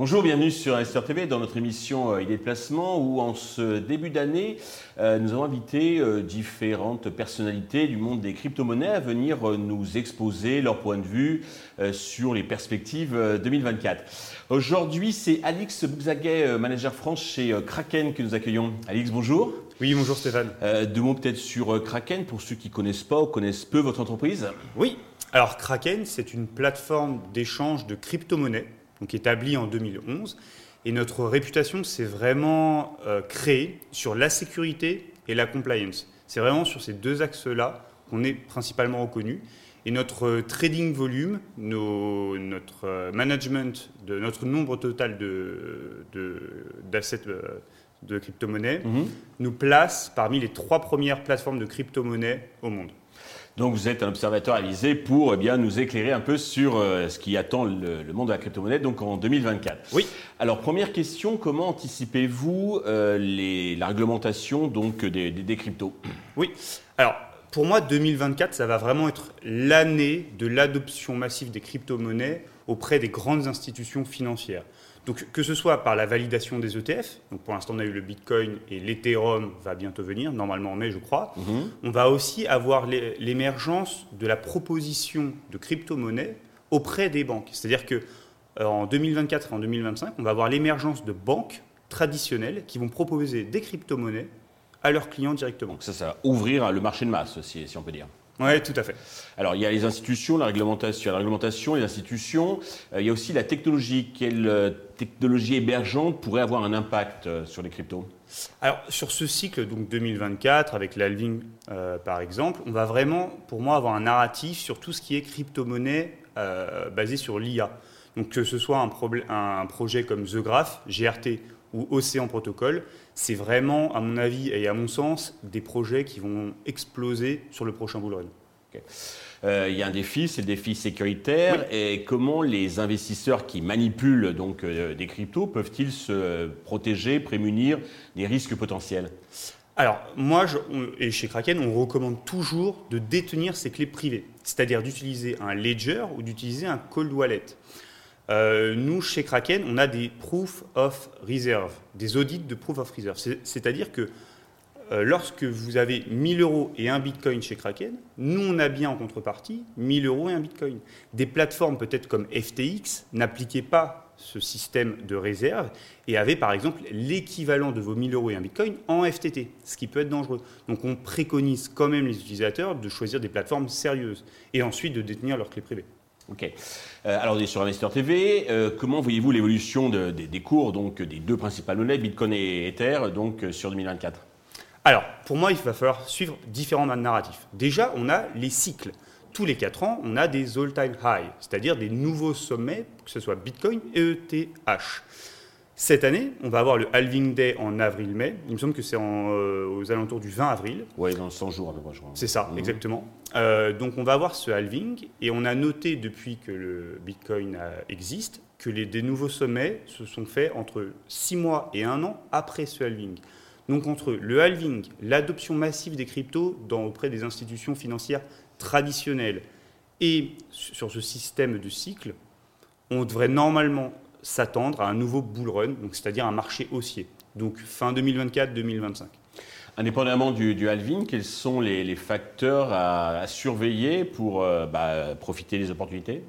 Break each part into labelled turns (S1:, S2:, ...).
S1: Bonjour, bienvenue sur Investor TV dans notre émission euh, Idées de placement où en ce début d'année, euh, nous avons invité euh, différentes personnalités du monde des crypto-monnaies à venir nous exposer leur point de vue sur les perspectives 2024. Aujourd'hui, c'est Alix Bougzaguet, manager France chez Kraken que nous accueillons. Alix, bonjour.
S2: Oui, bonjour Stéphane.
S1: deux mots peut-être sur Kraken pour ceux qui ne connaissent pas ou connaissent peu votre entreprise.
S2: Oui, alors Kraken, c'est une plateforme d'échange de crypto-monnaies donc établi en 2011. Et notre réputation, c'est vraiment euh, créé sur la sécurité et la compliance. C'est vraiment sur ces deux axes-là qu'on est principalement reconnu. Et notre trading volume, notre euh, management de notre nombre total de, de crypto-monnaies mhm. nous place parmi les trois premières plateformes de crypto-monnaies au monde.
S1: Donc vous êtes un observateur avisé pour eh bien, nous éclairer un peu sur euh, ce qui attend le, monde de la crypto-monnaie donc en 2024.
S2: Oui.
S1: Alors première question, comment anticipez-vous euh, la réglementation donc, des, des, cryptos?
S2: Oui. Alors pour moi, 2024, ça va vraiment être l'année de l'adoption massive des crypto-monnaies auprès des grandes institutions financières. Donc que ce soit par la validation des ETF, donc pour l'instant on a eu le Bitcoin et l'Ethereum va bientôt venir, normalement en mai je crois, mhm. on va aussi avoir l'émergence de la proposition de crypto-monnaie auprès des banques. C'est-à-dire que euh, en 2024 et en 2025, on va avoir l'émergence de banques traditionnelles qui vont proposer des crypto-monnaies à leurs clients directement.
S1: Donc ça, ça va ouvrir le marché de masse, si on peut dire.
S2: Oui, tout à fait.
S1: Alors, il y a les institutions, la réglementation, la réglementation, les institutions. Euh, il y a aussi la technologie. Quelle euh, technologie hébergeante pourrait avoir un impact euh, sur les cryptos?
S2: Alors, sur ce cycle, donc 2024, avec l'Alving par exemple, on va vraiment, pour moi, avoir un narratif sur tout ce qui est crypto-monnaie basé sur l'IA. Donc, que ce soit un, un projet comme The Graph, GRT ou Océan Protocol, c'est vraiment, à mon avis et à mon sens, des projets qui vont exploser sur le prochain bull run.
S1: Euh, il y a un défi, c'est le défi sécuritaire. Et comment les investisseurs qui manipulent donc euh, des cryptos peuvent-ils se protéger, prémunir des risques potentiels?
S2: Alors, moi, et chez Kraken, on recommande toujours de détenir ses clés privées, c'est-à-dire d'utiliser un ledger ou d'utiliser un cold wallet. Euh, nous, chez Kraken, on a des proof of reserve, des audits de proof of reserve. C'est-à-dire que euh, lorsque vous avez 1000 euros et un bitcoin chez Kraken, nous, on a bien en contrepartie 1000 euros et un bitcoin. Des plateformes peut-être comme FTX n'appliquaient pas ce système de réserve et avaient par exemple l'équivalent de vos 1000 euros et un bitcoin en FTT, ce qui peut être dangereux. Donc on préconise quand même les utilisateurs de choisir des plateformes sérieuses et ensuite de détenir leurs clés privées.
S1: Ok. Euh, alors, sur Investor TV. Euh, comment voyez-vous l'évolution des cours donc, des deux principales monnaies, Bitcoin et Ether, donc, euh, sur 2024
S2: Alors, pour moi, il va falloir suivre différents narratifs. Déjà, on a les cycles. Tous les 4 ans, on a des all-time highs, c'est-à-dire des nouveaux sommets, que ce soit Bitcoin et ETH. Cette année, on va avoir le halving day en avril-mai. Il me semble que c'est euh, aux alentours du 20 avril.
S1: Oui, dans 100 jours à peu près, je crois.
S2: C'est ça, mhm. exactement. Euh, donc on va avoir ce halving et on a noté depuis que le Bitcoin existe que les, des nouveaux sommets se sont faits entre 6 mois et 1 an après ce halving. Donc entre le halving, l'adoption massive des cryptos dans, auprès des institutions financières traditionnelles et sur ce système de cycle, on devrait normalement s'attendre à un nouveau bull run, c'est-à-dire un marché haussier, donc fin 2024-2025.
S1: Indépendamment du, halving, quels sont les, facteurs à, surveiller pour euh, bah, profiter des opportunités?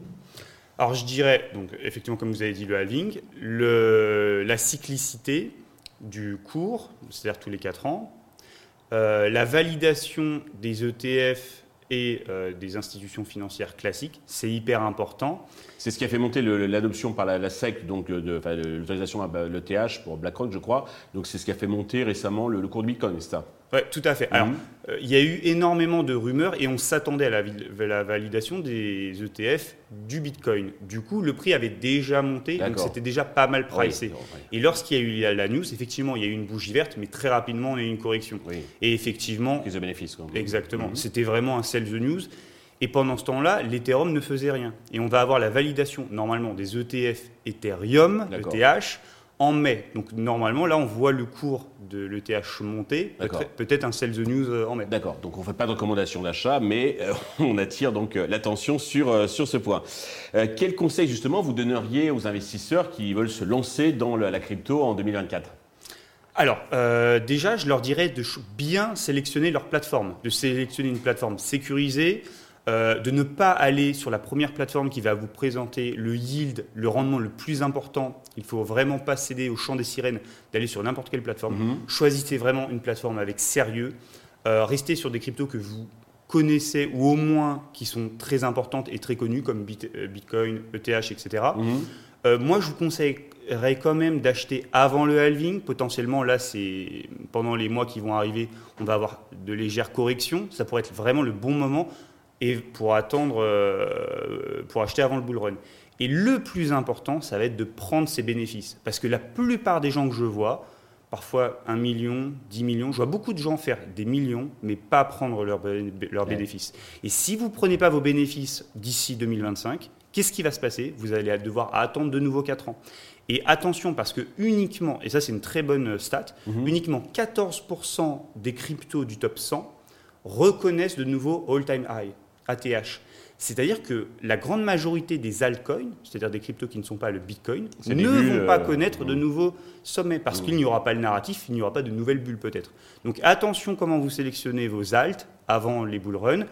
S2: Alors je dirais, donc, effectivement comme vous avez dit le halving, le, la cyclicité du cours, c'est-à-dire tous les 4 ans, euh, la validation des ETF et euh, des institutions financières classiques, c'est hyper important.
S1: C'est ce qui a fait monter l'adoption par la, SEC, donc de, l'autorisation à l'ETH pour BlackRock, je crois. Donc c'est ce qui a fait monter récemment le, cours de Bitcoin, c'est ça?
S2: Oui, tout à fait. Alors, mhm. euh, il y a eu énormément de rumeurs et on s'attendait à la, validation des ETF du Bitcoin. Du coup, le prix avait déjà monté, donc c'était déjà pas mal pricé. Et lorsqu'il y a eu la, news, effectivement, il y a eu une bougie verte, mais très rapidement, on a eu une correction. Et effectivement.
S1: Prise de bénéfice.
S2: Exactement. Mhm. C'était vraiment un sell the news. Et pendant ce temps-là, l'Ethereum ne faisait rien. Et on va avoir la validation, normalement, des ETF Ethereum, ETH, en mai. Donc normalement, là, on voit le cours de l'ETH monter, peut-être un sell the news euh, en mai.
S1: D'accord, donc on ne fait pas de recommandation d'achat, mais euh, on attire donc euh, l'attention sur, sur ce point. quel conseil justement vous donneriez aux investisseurs qui veulent se lancer dans la crypto en 2024
S2: alors, déjà, je leur dirais de bien sélectionner leur plateforme, de sélectionner une plateforme sécurisée, euh, de ne pas aller sur la première plateforme qui va vous présenter le yield, le rendement le plus important. Il ne faut vraiment pas céder au chant des sirènes d'aller sur n'importe quelle plateforme. Mhm. Choisissez vraiment une plateforme avec sérieux. Euh, restez sur des cryptos que vous connaissez ou au moins qui sont très importantes et très connues comme euh, Bitcoin, ETH, etc. Mhm. moi, je vous conseillerais quand même d'acheter avant le halving. Potentiellement, là, c'est pendant les mois qui vont arriver, on va avoir de légères corrections. Ça pourrait être vraiment le bon moment et pour attendre, euh, pour acheter avant le bull run. Et le plus important, ça va être de prendre ses bénéfices. Parce que la plupart des gens que je vois, parfois un million, 10 millions, je vois beaucoup de gens faire des millions, mais pas prendre leurs bénéfices. Et si vous ne prenez pas vos bénéfices d'ici 2025, qu'est-ce qui va se passer? Vous allez devoir attendre de nouveau 4 ans. Et attention, parce que uniquement, et ça c'est une très bonne stat, mhm. uniquement 14% des cryptos du top 100 reconnaissent de nouveau all-time high. ATH. C'est-à-dire que la grande majorité des altcoins, c'est-à-dire des cryptos qui ne sont pas le Bitcoin, ne vont pas euh, connaître de nouveaux sommets parce qu'il n'y aura pas le narratif, il n'y aura pas de nouvelles bulles peut-être. Donc attention comment vous sélectionnez vos alts avant les bull runs.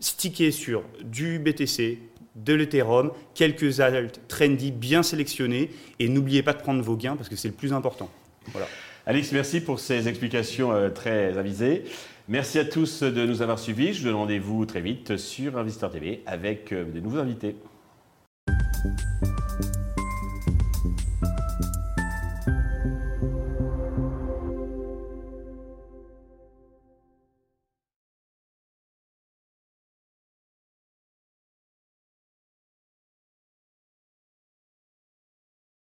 S2: Stickez sur du BTC, de l'Ethereum, quelques alts trendy bien sélectionnés et n'oubliez pas de prendre vos gains parce que c'est le plus important.
S1: Voilà. Alex, merci pour ces explications euh, très avisées. Merci à tous de nous avoir suivis. Je vous donne rendez-vous très vite sur Investor TV avec euh, de nouveaux invités.